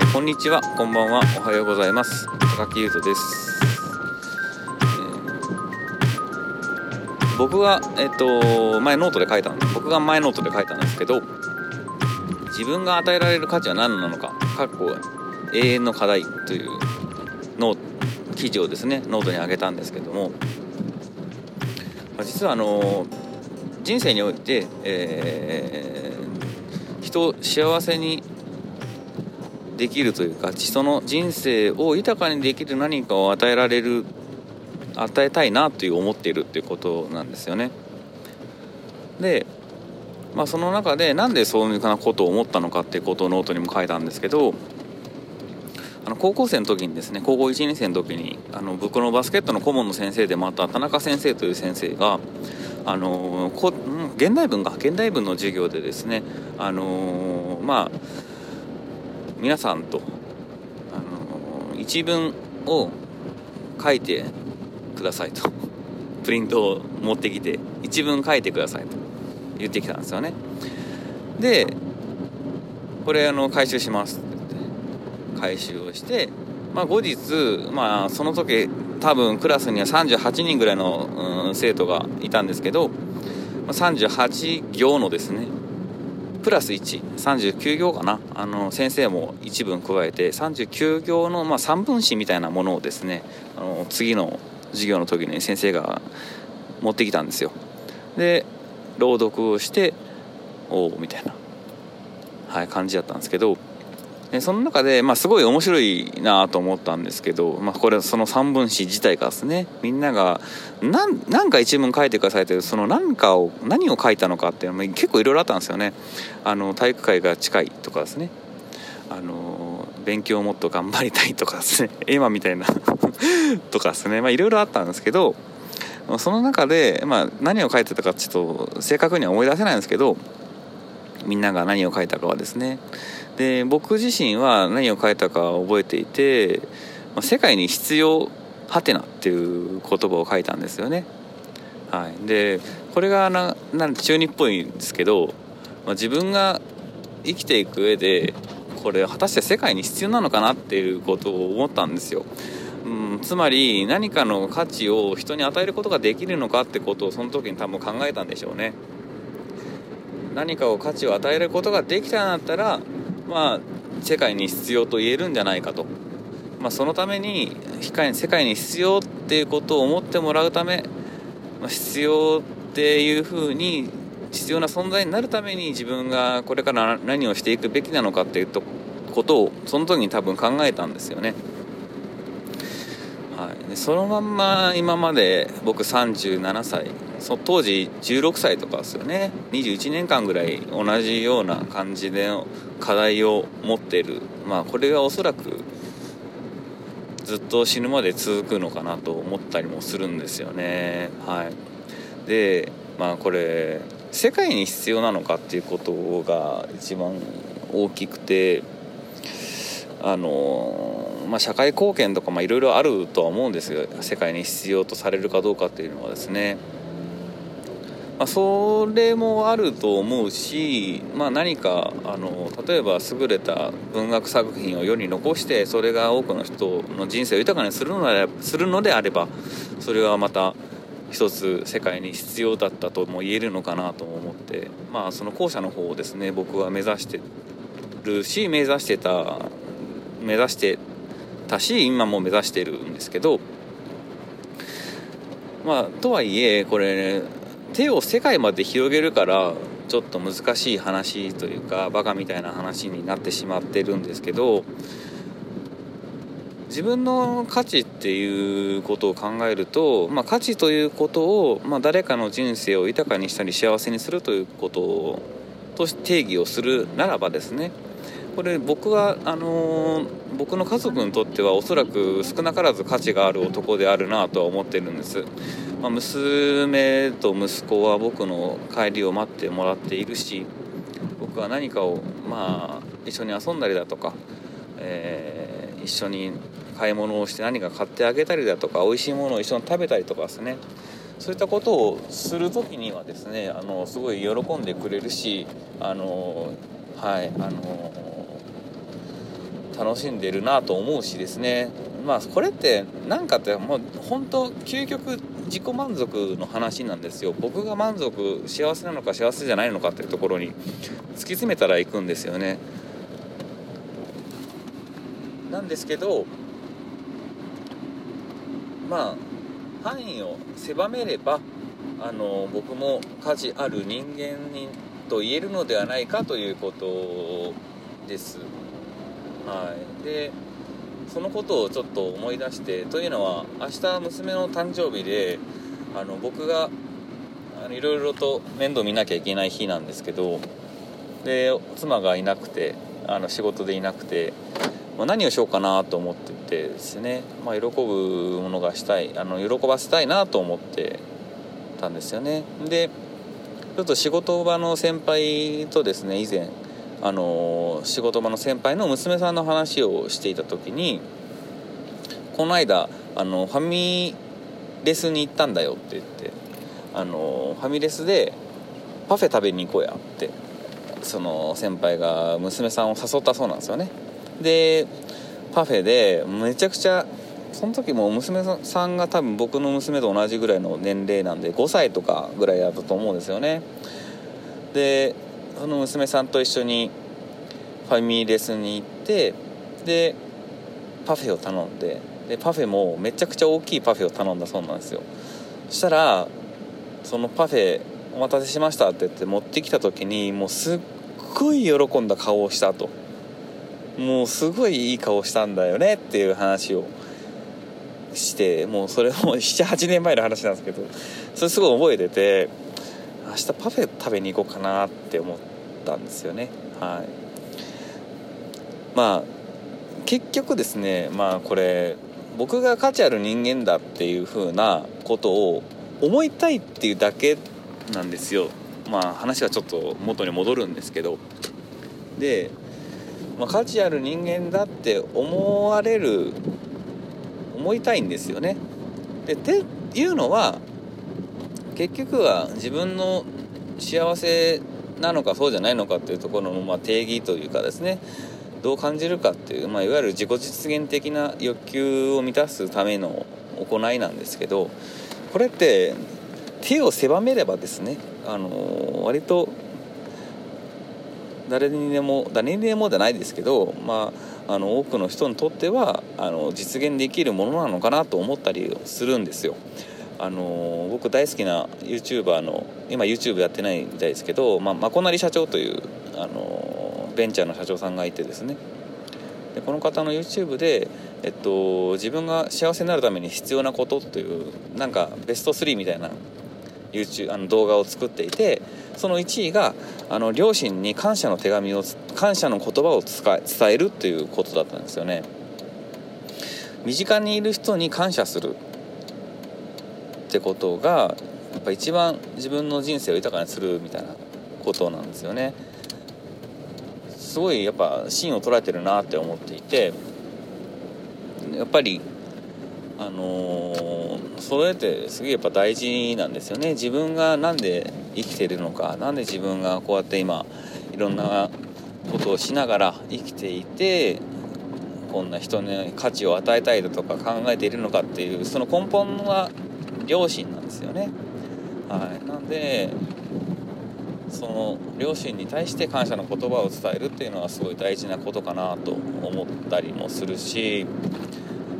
えーこんにちは。こんばんは。おはようございます。高木優斗です、えー僕がえっ、と前ノートで書いたん僕が前ノートで書いたんですけど自分が与えられる価値は何なのかかっこ永遠の課題というノー記事をですねノートに上げたんですけどもまあ実はあの人生において、えー人を幸せにできるというか人の人生を豊かにできる何かを与えられる与えたいなという思っているっていうことなんですよね。で、まあ、その中でなんでそういうふうなことを思ったのかっていうことをノートにも書いたんですけどあの高校生の時にですね高校1年生の時にあの僕のバスケットの顧問の先生でもあった田中先生という先生があのこん現代文が現代文の授業でですねあのまあ皆さんと、あの一文を書いてくださいと。プリントを持ってきて一文書いてくださいと言ってきたんですよね。でこれあの回収しますって言って回収をして、まあ、後日、まあ、その時多分クラスには38人ぐらいの、うん生徒がいたんですけど、38行のですねプラス139行かな。あの先生も一文加えて39行の、まあ、3分子みたいなものをですねあの次の授業の時に先生が持ってきたんですよ。で朗読をしておおみたいな、はい、感じだったんですけどでその中で、まあ、すごい面白いなと思ったんですけど、まあ、これその3分詞自体がですねみんなが何か一文書いてくださいってその何かを何を書いたのかっていうのも結構いろいろあったんですよね。あの体育会が近いとかですね。あの勉強をもっと頑張りたいとかですね。今みたいな とかですね。いろいろあったんですけどその中で、まあ、何を書いてたかちょっと正確には思い出せないんですけどみんなが何を書いたかはですねで僕自身は何を書いたか覚えていて「世界に必要はてな」っていう言葉を書いたんですよね。はい、でこれがななん中二っぽいんですけど、まあ、自分が生きていく上でこれ果たして世界に必要なのかなっていうことを思ったんですよ。うん、つまり何かの価値を人に与えることができるのかってことをその時に多分考えたんでしょうね。何かを価値を与えることができたんだったらまあ世界に必要と言えるんじゃないかと、まあ、そのために世界に必要っていうことを思ってもらうため、まあ、必要っていうふうに必要な存在になるために自分がこれから何をしていくべきなのかっていうことをその時に多分考えたんですよね。はい、そのまんま今まで僕37歳そ当時16歳とかですよね。21年間ぐらい同じような感じで課題を持ってる。まあこれがおそらくずっと死ぬまで続くのかなと思ったりもするんですよね。はい。でまあこれ世界に必要なのかっていうことが一番大きくてあのまあ、社会貢献とかいろいろあるとは思うんですよ。世界に必要とされるかどうかっていうのはですね、まあ、それもあると思うし、まあ、何かあの例えば優れた文学作品を世に残してそれが多くの人の人生を豊かにするのであれするのであればそれはまた一つ世界に必要だったとも言えるのかなと思ってまあその後者の方をですね僕は目指してるし目指してた目指してたし今も目指してるんですけどまあとはいえこれ、ね、手を世界まで広げるからちょっと難しい話というかバカみたいな話になってしまってるんですけど自分の価値っていうことを考えると、まあ、価値ということを、まあ、誰かの人生を豊かにしたり幸せにするということをと定義をするならばですねこれ僕はあのー、僕の家族にとってはおそらく少なからず価値がある男であるなとは思ってるんです、まあ、娘と息子は僕の帰りを待ってもらっているし僕は何かをまあ一緒に遊んだりだとか、えー、一緒に買い物をして何か買ってあげたりだとか美味しいものを一緒に食べたりとかですね。そういったことをする時にはですねあのすごい喜んでくれるしあのはいあの楽しんでるなと思うしですね。まあこれって何かってもう本当究極自己満足の話なんですよ。僕が満足幸せなのか幸せじゃないのかっていうところに突き詰めたら行くんですよね。なんですけどまあ範囲を狭めればあの僕も価値ある人間にと言えるのではないかということです。はい、でそのことをちょっと思い出してというのは明日娘の誕生日であの僕がいろいろと面倒見なきゃいけない日なんですけどで妻がいなくてあの仕事でいなくて、まあ、何をしようかなと思っててですね、まあ、喜ぶものがしたいあの喜ばせたいなと思ってたんですよね。でちょっと仕事場の先輩とですね以前あの仕事場の先輩の娘さんの話をしていた時にこの間あのファミレスに行ったんだよって言ってあのファミレスでパフェ食べに行こうやってその先輩が娘さんを誘ったそうなんですよね。でパフェでめちゃくちゃその時も娘さんが多分僕の娘と同じぐらいの年齢なんで5歳とかぐらいだったと思うんですよね。でその娘さんと一緒にファミレスに行ってでパフェを頼んででパフェもめちゃくちゃ大きいパフェを頼んだそうなんですよ。そしたらそのパフェお待たせしましたって言って持ってきた時にもうすっごい喜んだ顔をしたと。もうすごいいい顔したんだよねっていう話をしてもうそれも 78年前の話なんですけどそれすごい覚えてて明日パフェ食べに行こうかなって思ったんですよね。はい。まあ結局ですねまあこれ僕が価値ある人間だっていう風なことを思いたいっていうだけなんですよ。まあ話はちょっと元に戻るんですけど。で、まあ、価値ある人間だって思われる思いたいんですよね。でっていうのは結局は自分の幸せなのかそうじゃないのかっていうところのま定義というかですねどう感じるかっていう、まあ、いわゆる自己実現的な欲求を満たすための行いなんですけどこれって手を狭めればですねあの割と誰にでも誰にでもじゃないですけど、まあ、あの多くの人にとってはあの実現できるものなのかなと思ったりするんですよ。あの僕大好きな YouTuber の今 YouTube やってないみたいですけど、まあ、まこなり社長というあのベンチャーの社長さんがいてですね。でこの方の YouTube で、えっと、自分が幸せになるために必要なことというなんかベスト3みたいな YouTube あの動画を作っていてその1位があの両親に感謝の手紙を感謝の言葉を伝えるということだったんですよね。身近にいる人に感謝する。ってことがやっぱ一番自分の人生を豊かにするみたいなことなんですよね。すごいやっぱ芯を捉えてるなって思っていてやっぱりあのー、それってすげえやっぱ大事なんですよね。自分が何で生きてるのか何で自分がこうやって今いろんなことをしながら生きていてこんな人に価値を与えたいだとか考えているのかっていうその根本は両親なんですよね。はい。なんでその両親に対して感謝の言葉を伝えるっていうのはすごい大事なことかなと思ったりもするし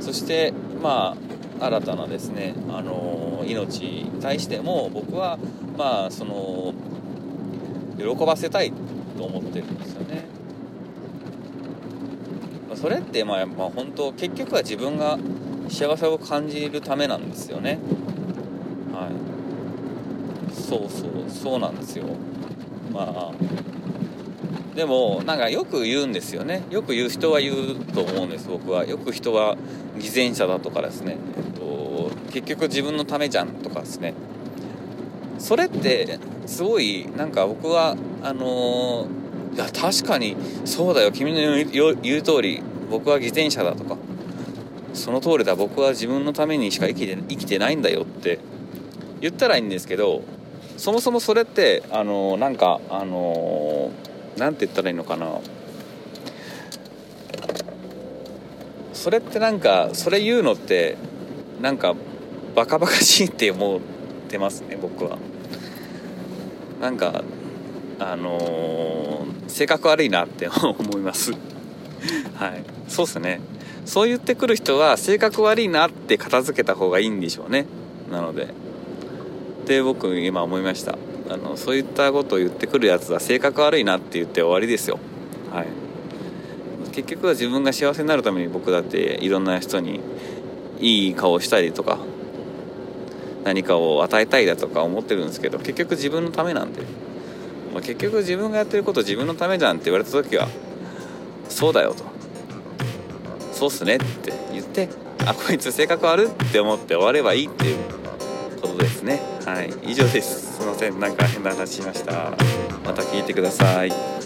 そしてまあ新たなですね、あの命に対しても僕はまあその喜ばせたいと思ってるんですよね。それってまあ、まあ、本当結局は自分が幸せを感じるためなんですよね。そうそうそうなんですよ。まあでもなんかよく言うんですよね。よく言う人は言うと思うんです僕は。よく人は偽善者だとかですね、えっと、結局自分のためじゃんとかですね。それってすごいなんか僕はあのー、いや確かにそうだよ。君の言う通り僕は偽善者だとか。その通りだ。僕は自分のためにしか生きて生きてないんだよって言ったらいいんですけどそもそもそれってあのなんかあのなんて言ったらいいのかな。それってなんかそれ言うのってなんかバカバカしいって思ってますね僕は。なんかあの、性格悪いなって 思います。はい。そうっすね。そう言ってくる人は性格悪いなって片付けた方がいいんでしょうね。なので。で僕今思いました。あのそういったことを言ってくるやつは性格悪いなって言って終わりですよ。はい。結局は自分が幸せになるために僕だっていろんな人にいい顔したりとか何かを与えたいだとか思ってるんですけど結局自分のためなんで、まあ、結局自分がやってること自分のためじゃんって言われた時はそうだよと。そうっすねって言ってあこいつ性格悪って思って終わればいいっていうですね。はい。以上です。すいません。なんか変な話しました。また聞いてください。